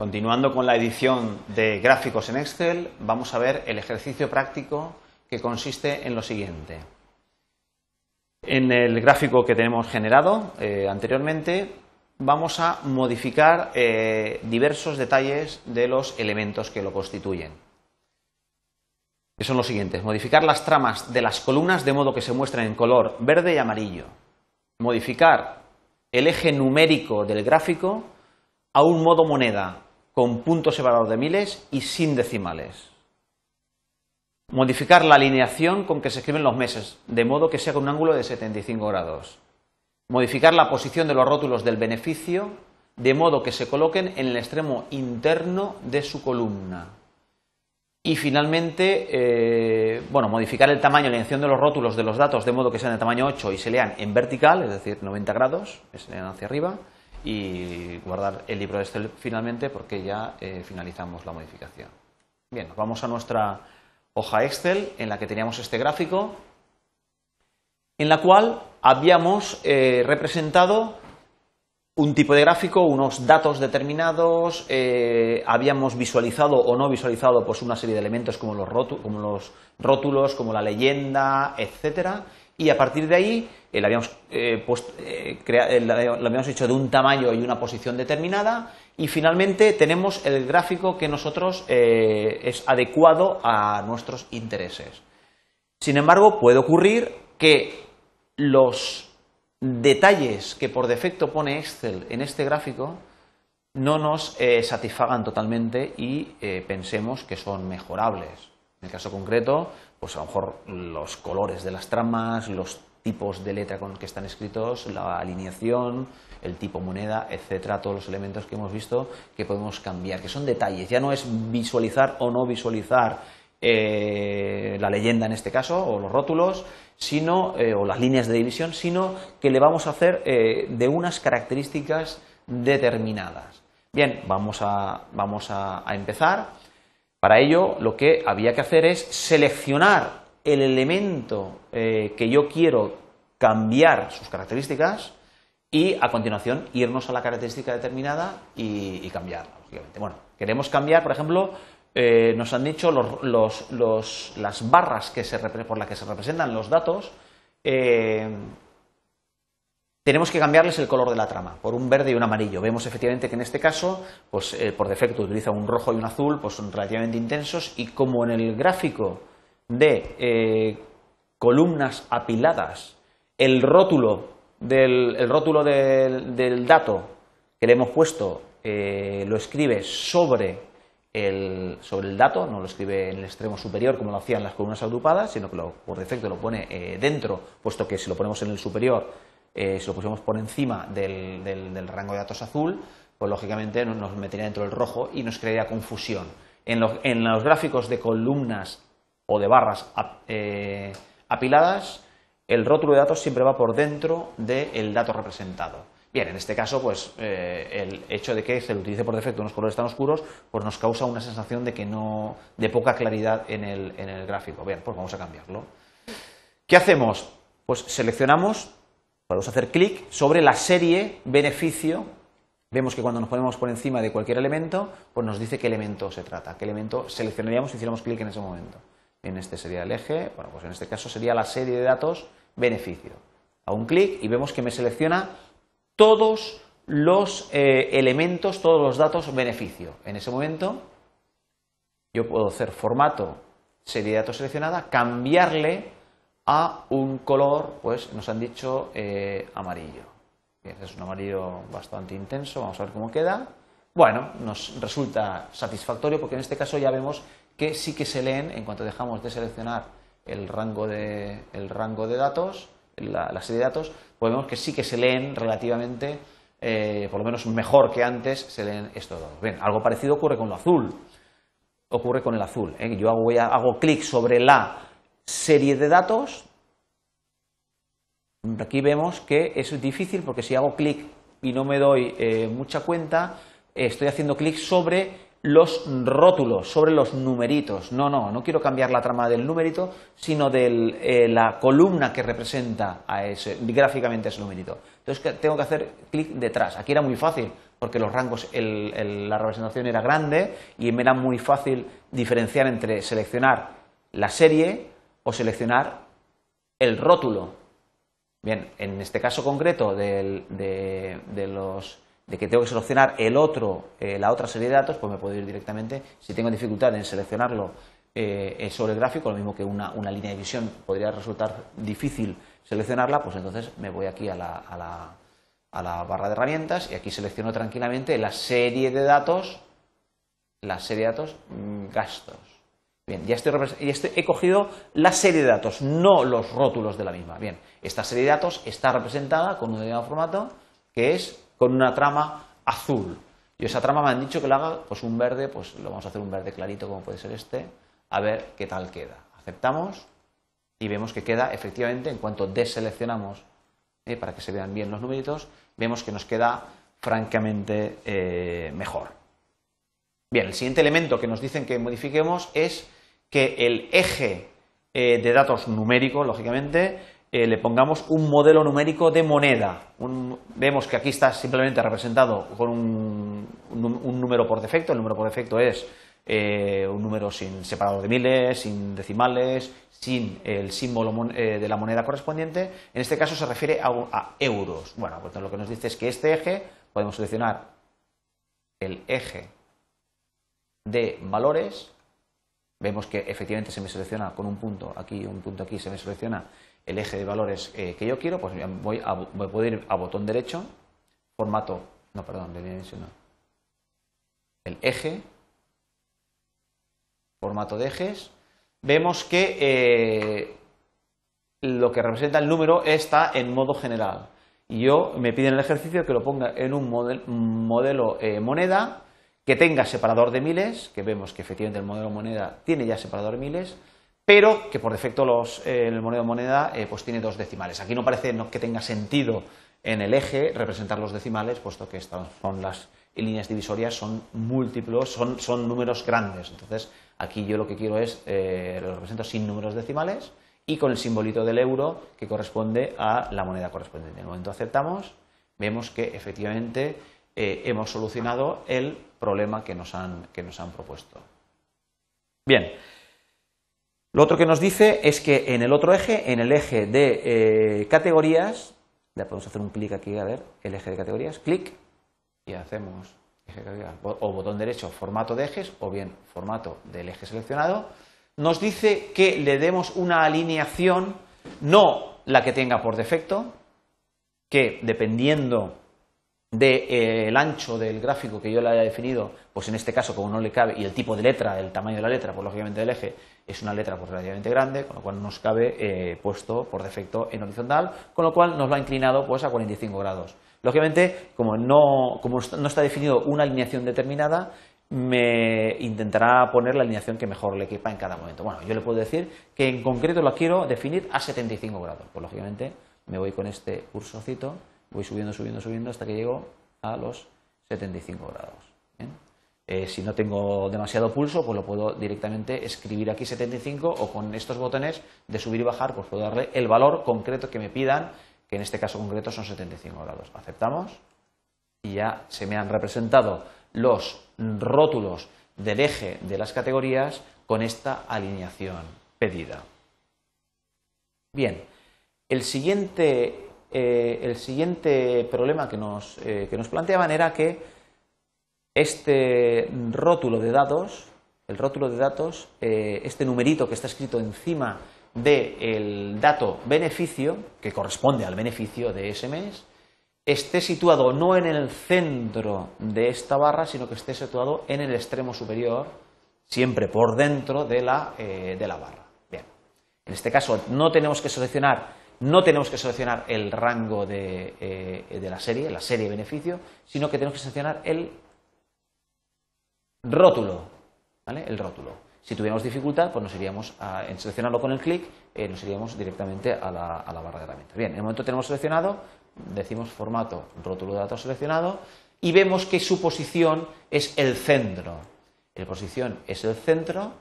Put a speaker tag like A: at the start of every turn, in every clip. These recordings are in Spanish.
A: Continuando con la edición de gráficos en Excel, vamos a ver el ejercicio práctico que consiste en lo siguiente. En el gráfico que tenemos generado eh, anteriormente, vamos a modificar eh, diversos detalles de los elementos que lo constituyen. Que son los siguientes. Modificar las tramas de las columnas de modo que se muestren en color verde y amarillo. Modificar el eje numérico del gráfico a un modo moneda con punto separador de miles y sin decimales. Modificar la alineación con que se escriben los meses, de modo que sea con un ángulo de 75 grados. Modificar la posición de los rótulos del beneficio, de modo que se coloquen en el extremo interno de su columna. Y finalmente, eh, bueno, modificar el tamaño, la alineación de los rótulos de los datos de modo que sean de tamaño 8 y se lean en vertical, es decir, 90 grados, se lean hacia arriba y guardar el libro Excel finalmente porque ya eh, finalizamos la modificación. Bien, vamos a nuestra hoja Excel en la que teníamos este gráfico, en la cual habíamos eh, representado un tipo de gráfico, unos datos determinados, eh, habíamos visualizado o no visualizado pues, una serie de elementos como los, como los rótulos, como la leyenda, etcétera, y a partir de ahí eh, habíamos, eh, eh, lo habíamos hecho de un tamaño y una posición determinada y finalmente tenemos el gráfico que nosotros es adecuado a nuestros intereses. Sin embargo, puede ocurrir que los detalles que por defecto pone Excel en este gráfico no nos satisfagan totalmente y pensemos que son mejorables. En el caso concreto, pues a lo mejor los colores de las tramas, los tipos de letra con que están escritos, la alineación, el tipo moneda, etcétera, todos los elementos que hemos visto que podemos cambiar, que son detalles, ya no es visualizar o no visualizar eh, la leyenda en este caso, o los rótulos, sino, eh, o las líneas de división, sino que le vamos a hacer eh, de unas características determinadas. Bien, vamos a, vamos a empezar. Para ello, lo que había que hacer es seleccionar el elemento eh, que yo quiero cambiar sus características y a continuación irnos a la característica determinada y, cambiarla, Bueno, queremos cambiar, por ejemplo, eh, nos han dicho las barras que se, por las que se representan los datos. Eh, tenemos que cambiarles el color de la trama por un verde y un amarillo. Vemos efectivamente que en este caso, pues eh, por defecto utiliza un rojo y un azul, pues son relativamente intensos y como en el gráfico de eh, columnas apiladas, el rótulo del, rótulo del, dato que le hemos puesto eh, lo escribe sobre el, sobre el dato, no lo escribe en el extremo superior como lo hacían las columnas agrupadas, sino que por defecto lo pone dentro, puesto que si lo ponemos en el superior eh, si lo pusiéramos por encima del, rango de datos azul, pues lógicamente nos metería dentro del rojo y nos crearía confusión. En los, gráficos de columnas o de barras eh, apiladas, el rótulo de datos siempre va por dentro del dato representado. Bien, en este caso, pues eh, el hecho de que se le utilice por defecto unos colores tan oscuros, pues nos causa una sensación de que no, de poca claridad en el, en el gráfico. Bien, pues vamos a cambiarlo. ¿Qué hacemos? Pues seleccionamos Podemos hacer clic sobre la serie beneficio. Vemos que cuando nos ponemos por encima de cualquier elemento, pues nos dice qué elemento se trata, qué elemento seleccionaríamos si hiciéramos clic en ese momento. En este sería el eje, bueno, pues en este caso sería la serie de datos beneficio. Hago un clic y vemos que me selecciona todos los eh, elementos, todos los datos beneficio. En ese momento yo puedo hacer formato serie de datos seleccionada, cambiarle a un color, pues nos han dicho eh, amarillo. es un amarillo bastante intenso, vamos a ver cómo queda. Bueno, nos resulta satisfactorio porque en este caso ya vemos que sí que se leen, en cuanto dejamos de seleccionar el rango de, el rango de datos, la, serie de datos, pues vemos que sí que se leen relativamente, eh, por lo menos mejor que antes, se leen estos datos. Bien, algo parecido ocurre con lo azul. Ocurre con el azul. ¿eh? Yo hago, hago clic sobre la serie de datos. Aquí vemos que es difícil porque si hago clic y no me doy eh, mucha cuenta, estoy haciendo clic sobre los rótulos, sobre los numeritos. No, no, no quiero cambiar la trama del numerito, sino de eh, la columna que representa gráficamente ese numerito. Entonces tengo que hacer clic detrás. Aquí era muy fácil, porque los rangos, la representación era grande y me era muy fácil diferenciar entre seleccionar la serie o seleccionar el rótulo. Bien, en este caso concreto de, los, de que tengo que seleccionar el otro, eh, la otra serie de datos, pues me puedo ir directamente, si tengo dificultad en seleccionarlo eh, sobre el gráfico, lo mismo que una, línea de visión podría resultar difícil seleccionarla, pues entonces me voy aquí a la, a la barra de herramientas y aquí selecciono tranquilamente la serie de datos, la serie de datos mm, gastos. Bien, ya estoy, he cogido la serie de datos, no los rótulos de la misma. Bien, esta serie de datos está representada con un determinado formato que es con una trama azul. Y esa trama me han dicho que la haga pues un verde, pues lo vamos a hacer un verde clarito como puede ser este, a ver qué tal queda. Aceptamos y vemos que queda efectivamente en cuanto deseleccionamos eh, para que se vean bien los numeritos, vemos que nos queda francamente eh, mejor. Bien, el siguiente elemento que nos dicen que modifiquemos es que el eje eh, de datos numérico, lógicamente, eh, le pongamos un modelo numérico de moneda. vemos que aquí está simplemente representado con un, número por defecto. El número por defecto es eh, un número sin separador de miles, sin decimales, sin el símbolo de la moneda correspondiente. En este caso se refiere a, a euros. Bueno, pues lo que nos dice es que este eje podemos seleccionar el eje de valores vemos que efectivamente se me selecciona con un punto aquí y un punto aquí, se me selecciona el eje de valores eh, que yo quiero, pues voy a, a ir a botón derecho, formato, no, perdón, de dimensión, el eje, formato de ejes, vemos que eh, lo que representa el número está en modo general. Y yo me piden el ejercicio que lo ponga en un modelo, eh, moneda que tenga separador de miles, que vemos que efectivamente el modelo moneda tiene ya separador de miles, pero que por defecto los, eh, el modelo moneda eh, pues tiene dos decimales. Aquí no parece que tenga sentido en el eje representar los decimales, puesto que estas son las líneas divisorias, son múltiplos, son, son números grandes. Entonces, aquí yo lo que quiero es, eh, lo represento sin números decimales y con el simbolito del euro que corresponde a la moneda correspondiente. En el momento aceptamos, vemos que efectivamente hemos solucionado el problema que nos han, que nos han propuesto. Bien, lo otro que nos dice es que en el otro eje, en el eje de eh, categorías, ya podemos hacer un clic aquí a ver el eje de categorías, clic y hacemos eje de o botón derecho formato de ejes o bien formato del eje seleccionado, nos dice que le demos una alineación, no la que tenga por defecto, que dependiendo del eh, ancho del gráfico que yo le haya definido, pues en este caso como no le cabe, y el tipo de letra, el tamaño de la letra, pues lógicamente del eje es una letra pues, relativamente grande, con lo cual nos cabe eh, puesto por defecto en horizontal, con lo cual nos lo ha inclinado pues a 45 grados. Lógicamente, como no, como no está definido una alineación determinada, me intentará poner la alineación que mejor le quepa en cada momento. Bueno, yo le puedo decir que en concreto la quiero definir a 75 grados. Pues lógicamente me voy con este cursocito voy subiendo, subiendo, subiendo hasta que llego a los 75 grados. Eh, si no tengo demasiado pulso, pues lo puedo directamente escribir aquí 75 o con estos botones de subir y bajar, pues puedo darle el valor concreto que me pidan, que en este caso concreto son 75 grados. Aceptamos y ya se me han representado los rótulos del eje de las categorías con esta alineación pedida. Bien, el siguiente eh, el siguiente problema que nos, eh, que nos, planteaban era que este rótulo de datos, el rótulo de datos, eh, este numerito que está escrito encima del dato beneficio, que corresponde al beneficio de ese mes, esté situado no en el centro de esta barra, sino que esté situado en el extremo superior, siempre por dentro de la, de la barra. Bien, en este caso no tenemos que seleccionar no tenemos que seleccionar el rango eh, de, la serie, la serie de beneficio, sino que tenemos que seleccionar el rótulo. ¿vale? El rótulo. Si tuviéramos dificultad, pues nos iríamos a, en seleccionarlo con el clic, eh, nos iríamos directamente a la, barra de herramientas. Bien, en el momento que tenemos seleccionado, decimos formato rótulo de datos seleccionado y vemos que su posición es el centro. la posición es el centro,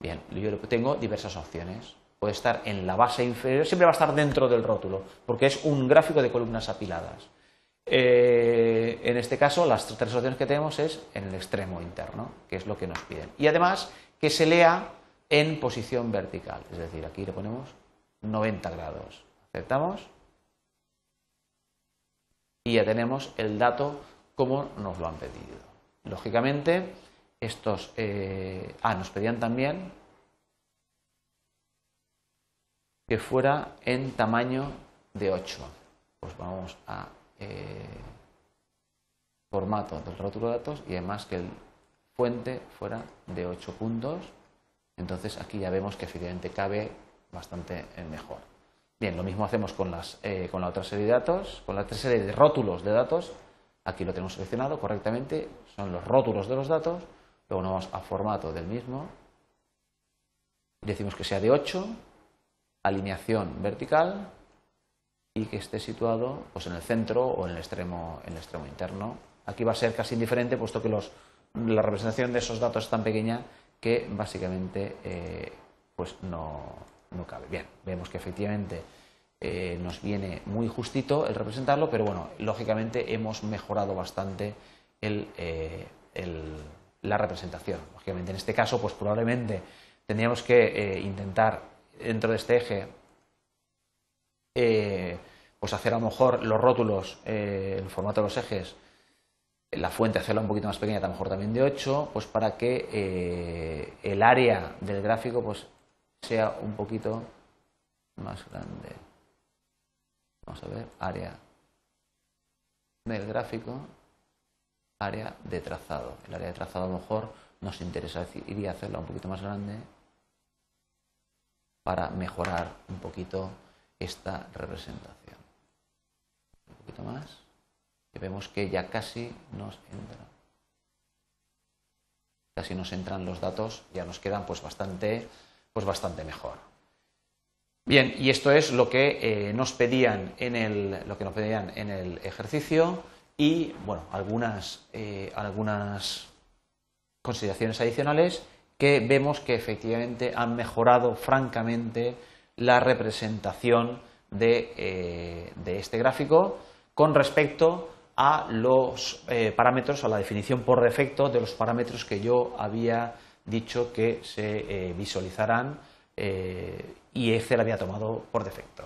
A: bien, yo tengo diversas opciones. Puede estar en la base inferior, siempre va a estar dentro del rótulo, porque es un gráfico de columnas apiladas. Eh, en este caso, las tres opciones que tenemos es en el extremo interno, que es lo que nos piden. Y además, que se lea en posición vertical, es decir, aquí le ponemos 90 grados. Aceptamos y ya tenemos el dato como nos lo han pedido. Lógicamente, estos. Eh, ah, nos pedían también que fuera en tamaño de 8. Pues vamos a eh, formato del rótulo de datos y además que el fuente fuera de 8 puntos. Entonces aquí ya vemos que efectivamente cabe bastante mejor. Bien, lo mismo hacemos con, las, eh, con la otra serie de datos, con la otra serie de rótulos de datos. Aquí lo tenemos seleccionado correctamente, son los rótulos de los datos. Luego nos vamos a formato del mismo. Decimos que sea de 8, alineación vertical y que esté situado pues, en el centro o en el extremo, en el extremo interno. Aquí va a ser casi indiferente, puesto que los, la representación de esos datos es tan pequeña que básicamente eh, pues no, no cabe. Bien, vemos que efectivamente eh, nos viene muy justito el representarlo, pero bueno, lógicamente hemos mejorado bastante eh, la representación. Lógicamente, en este caso, pues probablemente tendríamos que intentar dentro de este eje pues hacer a lo mejor los rótulos en el formato de los ejes la fuente hacerla un poquito más pequeña, a lo mejor también de 8, pues para que el área del gráfico pues sea un poquito más grande. Vamos a ver, área del gráfico, área de trazado. El área de trazado a lo mejor nos interesaría hacerla un poquito más grande para mejorar un poquito esta representación. Un poquito más. Y vemos que ya casi nos entra. Casi nos entran los datos, ya nos quedan pues bastante pues bastante mejor. Bien, y esto es lo que eh, nos pedían en el, lo que nos pedían en el ejercicio y bueno, algunas, eh, algunas consideraciones adicionales que vemos que efectivamente han mejorado francamente la representación de, eh, este gráfico con respecto a los parámetros, a la definición por defecto de los parámetros que yo había dicho que se eh, visualizarán eh, y Excel había tomado por defecto.